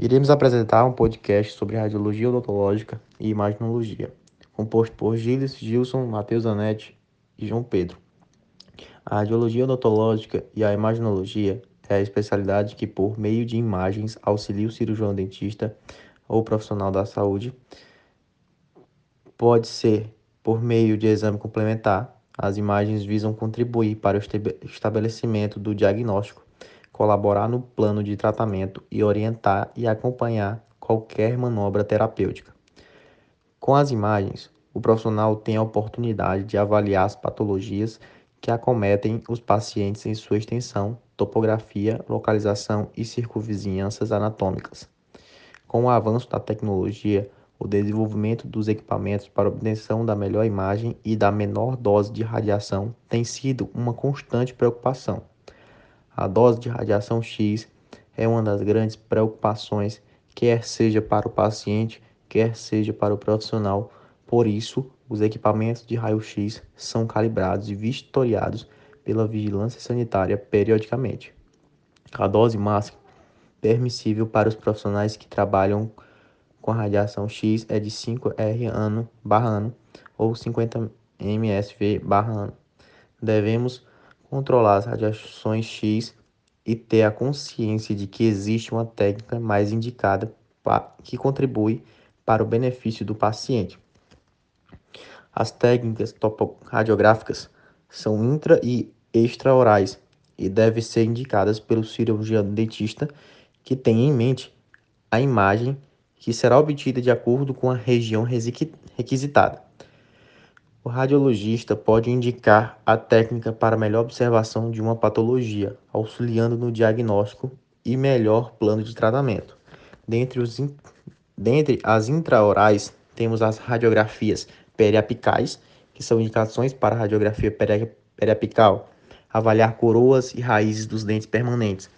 Iremos apresentar um podcast sobre radiologia odontológica e imaginologia, composto por Gilles, Gilson, Matheus Anete e João Pedro. A radiologia odontológica e a imaginologia é a especialidade que, por meio de imagens, auxilia o cirurgião dentista ou profissional da saúde. Pode ser por meio de exame complementar. As imagens visam contribuir para o estabelecimento do diagnóstico colaborar no plano de tratamento e orientar e acompanhar qualquer manobra terapêutica. Com as imagens, o profissional tem a oportunidade de avaliar as patologias que acometem os pacientes em sua extensão, topografia, localização e circunvizinhanças anatômicas. Com o avanço da tecnologia, o desenvolvimento dos equipamentos para obtenção da melhor imagem e da menor dose de radiação tem sido uma constante preocupação. A dose de radiação X é uma das grandes preocupações, quer seja para o paciente, quer seja para o profissional. Por isso, os equipamentos de raio-x são calibrados e vistoriados pela vigilância sanitária periodicamente. A dose máxima permissível para os profissionais que trabalham com radiação X é de 5 R ano barra ano ou 50 MSV barra ano. Devemos controlar as radiações X e ter a consciência de que existe uma técnica mais indicada que contribui para o benefício do paciente. As técnicas radiográficas são intra e extraorais e devem ser indicadas pelo cirurgião dentista que tem em mente a imagem que será obtida de acordo com a região requisitada. O radiologista pode indicar a técnica para melhor observação de uma patologia, auxiliando no diagnóstico e melhor plano de tratamento. Dentre, os in... Dentre as intraorais, temos as radiografias periapicais, que são indicações para radiografia periapical, avaliar coroas e raízes dos dentes permanentes,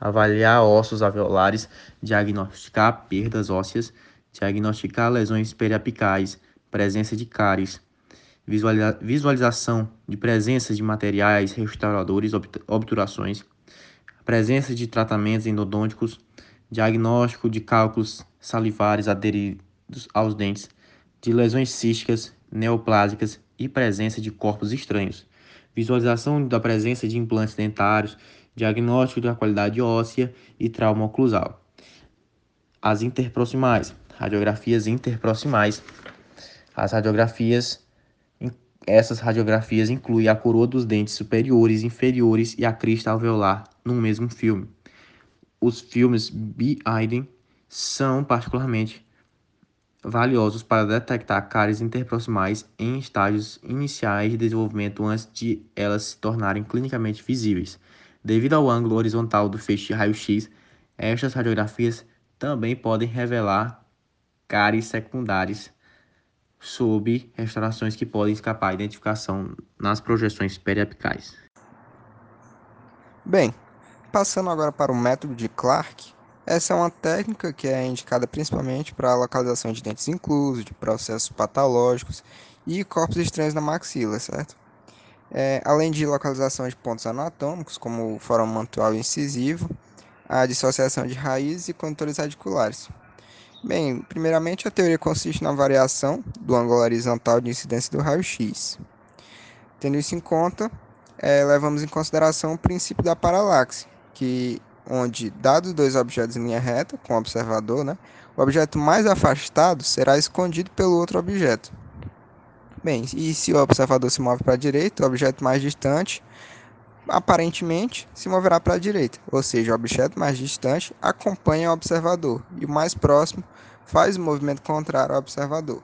avaliar ossos alveolares, diagnosticar perdas ósseas, diagnosticar lesões periapicais, presença de cáries, visualização de presença de materiais restauradores, obturações, presença de tratamentos endodônticos, diagnóstico de cálculos salivares aderidos aos dentes, de lesões císticas, neoplásicas e presença de corpos estranhos, visualização da presença de implantes dentários, diagnóstico da qualidade óssea e trauma oclusal. As interproximais, radiografias interproximais. As radiografias essas radiografias incluem a coroa dos dentes superiores, inferiores e a crista alveolar no mesmo filme. Os filmes B-Iden são particularmente valiosos para detectar cáries interproximais em estágios iniciais de desenvolvimento antes de elas se tornarem clinicamente visíveis. Devido ao ângulo horizontal do feixe raio-x, estas radiografias também podem revelar cáries secundárias sob restaurações que podem escapar à identificação nas projeções periapicais. Bem, passando agora para o método de Clark, essa é uma técnica que é indicada principalmente para a localização de dentes inclusos, de processos patológicos e corpos estranhos na maxila, certo? É, além de localização de pontos anatômicos, como o fórum mantual incisivo, a dissociação de raízes e condutores radiculares. Bem, primeiramente a teoria consiste na variação do ângulo horizontal de incidência do raio-x. Tendo isso em conta, é, levamos em consideração o princípio da paralaxe, que onde, dados dois objetos em linha reta, com o observador, né, o objeto mais afastado será escondido pelo outro objeto. Bem, e se o observador se move para a direita, o objeto mais distante aparentemente se moverá para a direita, ou seja, o objeto mais distante acompanha o observador e o mais próximo faz o movimento contrário ao observador.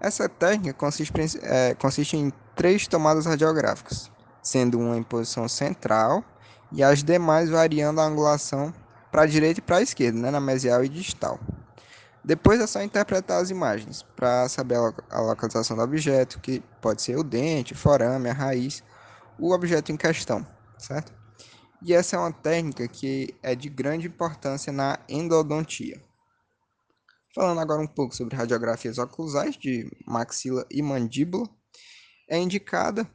Essa técnica consiste, é, consiste em três tomadas radiográficas, sendo uma em posição central e as demais variando a angulação para a direita e para a esquerda, né, na mesial e distal. Depois é só interpretar as imagens para saber a localização do objeto, que pode ser o dente, o forame, a raiz, o objeto em questão, certo? E essa é uma técnica que é de grande importância na endodontia. Falando agora um pouco sobre radiografias oclusais de maxila e mandíbula, é indicada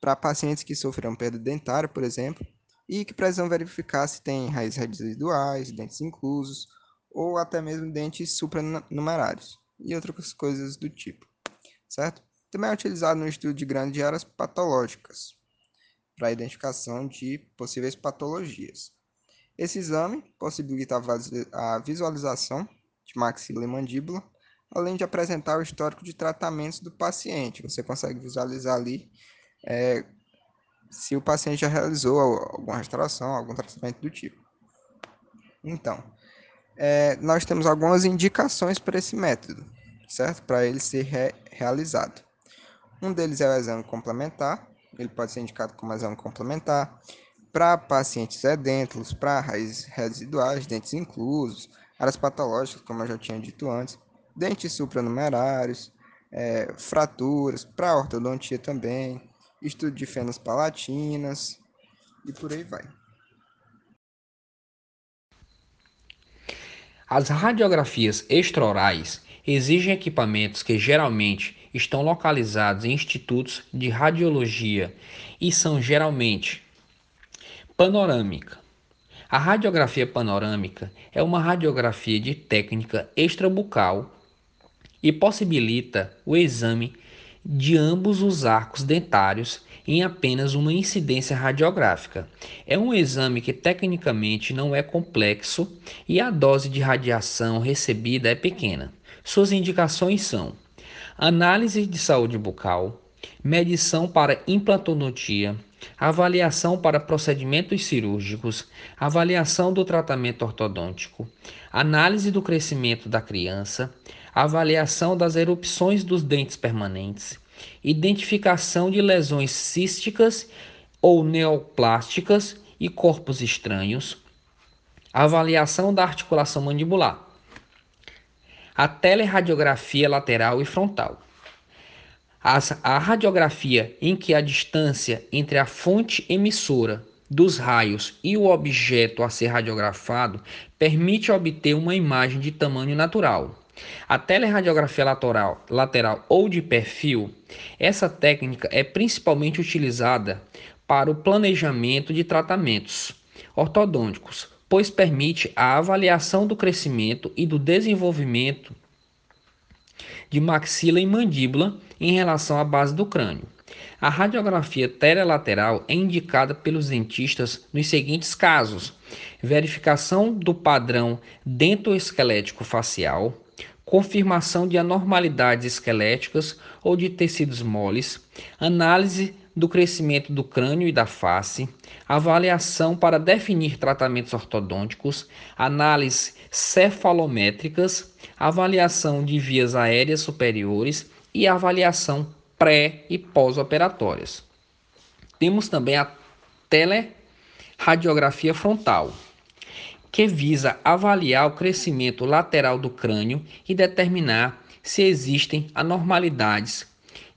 para pacientes que sofreram perda dentária, por exemplo, e que precisam verificar se tem raízes residuais, dentes inclusos, ou até mesmo dentes supranumerários e outras coisas do tipo, certo? Também é utilizado no estudo de grandes áreas patológicas para a identificação de possíveis patologias. Esse exame possibilita a visualização de maxila e mandíbula, além de apresentar o histórico de tratamentos do paciente. Você consegue visualizar ali é, se o paciente já realizou alguma restauração, algum tratamento do tipo. Então, é, nós temos algumas indicações para esse método, certo? Para ele ser re realizado. Um deles é o exame complementar, ele pode ser indicado como exame complementar para pacientes edêntulos, para raízes residuais, dentes inclusos, áreas patológicas, como eu já tinha dito antes, dentes supranumerários, é, fraturas, para ortodontia também, estudo de fenas palatinas e por aí vai. As radiografias extraorais exigem equipamentos que geralmente estão localizados em institutos de radiologia e são geralmente panorâmica. A radiografia panorâmica é uma radiografia de técnica extrabucal e possibilita o exame de ambos os arcos dentários em apenas uma incidência radiográfica. É um exame que tecnicamente não é complexo e a dose de radiação recebida é pequena. Suas indicações são: análise de saúde bucal, medição para implantodontia, avaliação para procedimentos cirúrgicos, avaliação do tratamento ortodôntico, análise do crescimento da criança, avaliação das erupções dos dentes permanentes, identificação de lesões císticas ou neoplásticas e corpos estranhos, avaliação da articulação mandibular, a teleradiografia lateral e frontal. A radiografia em que a distância entre a fonte emissora dos raios e o objeto a ser radiografado permite obter uma imagem de tamanho natural. A teleradiografia lateral, lateral ou de perfil, essa técnica é principalmente utilizada para o planejamento de tratamentos ortodônticos, pois permite a avaliação do crescimento e do desenvolvimento de maxila e mandíbula em relação à base do crânio. A radiografia teralateral é indicada pelos dentistas nos seguintes casos: verificação do padrão dentoesquelético facial, confirmação de anormalidades esqueléticas ou de tecidos moles, análise do crescimento do crânio e da face, avaliação para definir tratamentos ortodônticos, análises cefalométricas, avaliação de vias aéreas superiores e avaliação pré e pós-operatórias. Temos também a teleradiografia frontal, que visa avaliar o crescimento lateral do crânio e determinar se existem anormalidades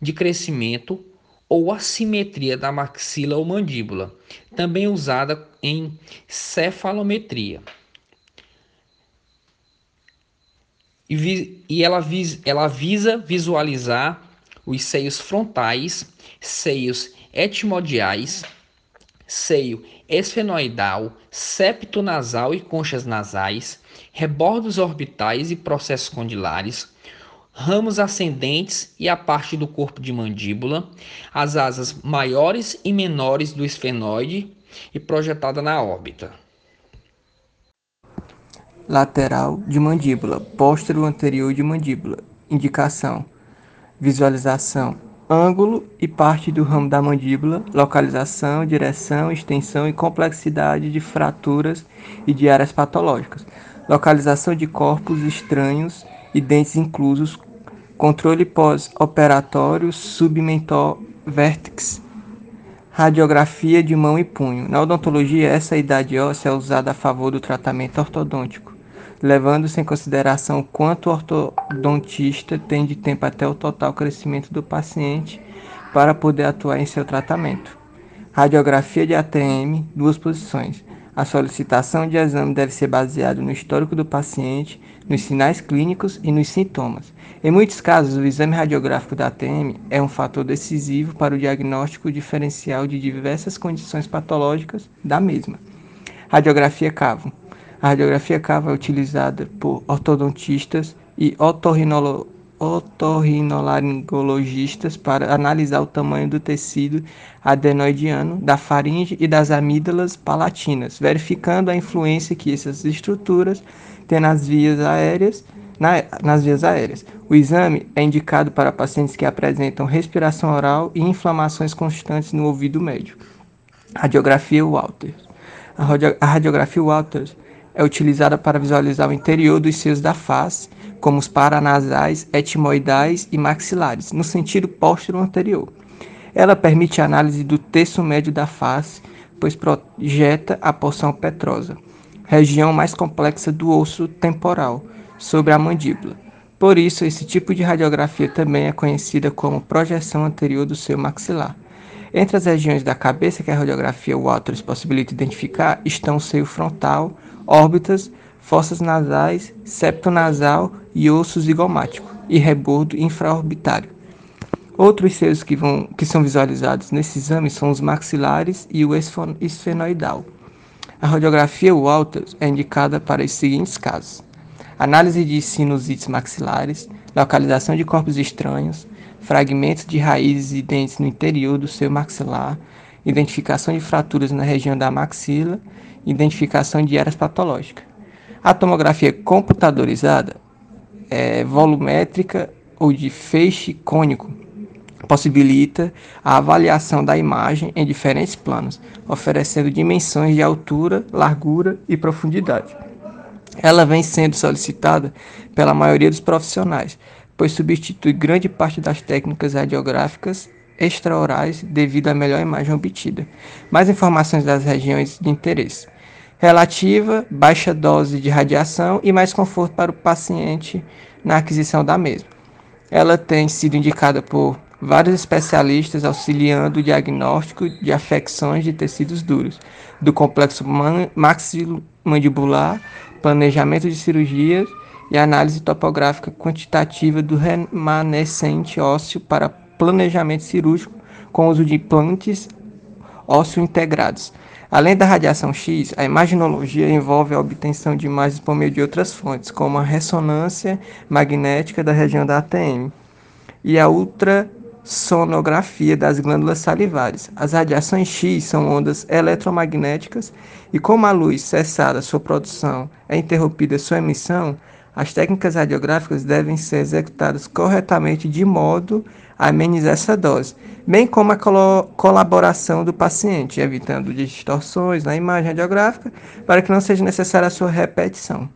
de crescimento ou assimetria da maxila ou mandíbula, também usada em cefalometria. E, e ela, vis, ela visa visualizar os seios frontais, seios etimodiais, seio esfenoidal, septo nasal e conchas nasais, rebordos orbitais e processos condilares, ramos ascendentes e a parte do corpo de mandíbula, as asas maiores e menores do esfenoide e projetada na órbita. Lateral de mandíbula, póstero anterior de mandíbula. Indicação: visualização ângulo e parte do ramo da mandíbula, localização, direção, extensão e complexidade de fraturas e de áreas patológicas, localização de corpos estranhos e dentes inclusos, controle pós-operatório submentor vértex, radiografia de mão e punho. Na odontologia, essa idade óssea é usada a favor do tratamento ortodôntico levando-se em consideração quanto o ortodontista tem de tempo até o total crescimento do paciente para poder atuar em seu tratamento. Radiografia de ATM, duas posições. A solicitação de exame deve ser baseada no histórico do paciente, nos sinais clínicos e nos sintomas. Em muitos casos, o exame radiográfico da ATM é um fator decisivo para o diagnóstico diferencial de diversas condições patológicas da mesma. Radiografia cavo A radiografia cava é utilizada por ortodontistas e otorrinolo otorrinolaringologistas para analisar o tamanho do tecido adenoidiano, da faringe e das amígdalas palatinas, verificando a influência que essas estruturas têm nas vias aéreas. Na, nas vias aéreas. O exame é indicado para pacientes que apresentam respiração oral e inflamações constantes no ouvido médio. Radiografia Walters. A radiografia Walters é utilizada para visualizar o interior dos seios da face como os paranasais, etimoidais e maxilares, no sentido póstero anterior. Ela permite a análise do terço médio da face, pois projeta a porção petrosa, região mais complexa do osso temporal, sobre a mandíbula. Por isso, esse tipo de radiografia também é conhecida como projeção anterior do seu maxilar. Entre as regiões da cabeça que a radiografia Waters possibilita identificar estão o seio frontal, órbitas, fossas nasais, septo nasal e osso zigomático e rebordo infraorbitário. Outros seios que, vão, que são visualizados nesse exame são os maxilares e o esfenoidal. A radiografia Walters é indicada para os seguintes casos: análise de sinusites maxilares, localização de corpos estranhos, fragmentos de raízes e dentes no interior do seu maxilar, identificação de fraturas na região da maxila, identificação de eras patológicas. A tomografia computadorizada é volumétrica ou de feixe cônico possibilita a avaliação da imagem em diferentes planos, oferecendo dimensões de altura, largura e profundidade. Ela vem sendo solicitada pela maioria dos profissionais, pois substitui grande parte das técnicas radiográficas extraorais devido à melhor imagem obtida. Mais informações das regiões de interesse relativa, baixa dose de radiação e mais conforto para o paciente na aquisição da mesma. Ela tem sido indicada por vários especialistas auxiliando o diagnóstico de afecções de tecidos duros, do complexo maxilomandibular, planejamento de cirurgias e análise topográfica quantitativa do remanescente ósseo para planejamento cirúrgico com uso de implantes ósseo integrados. Além da radiação X, a imaginologia envolve a obtenção de imagens por meio de outras fontes, como a ressonância magnética da região da ATM e a ultrassonografia das glândulas salivares. As radiações X são ondas eletromagnéticas e como a luz cessada sua produção é interrompida sua emissão, as técnicas radiográficas devem ser executadas corretamente de modo a amenizar essa dose, bem como a colaboração do paciente, evitando distorções na imagem radiográfica para que não seja necessária a sua repetição.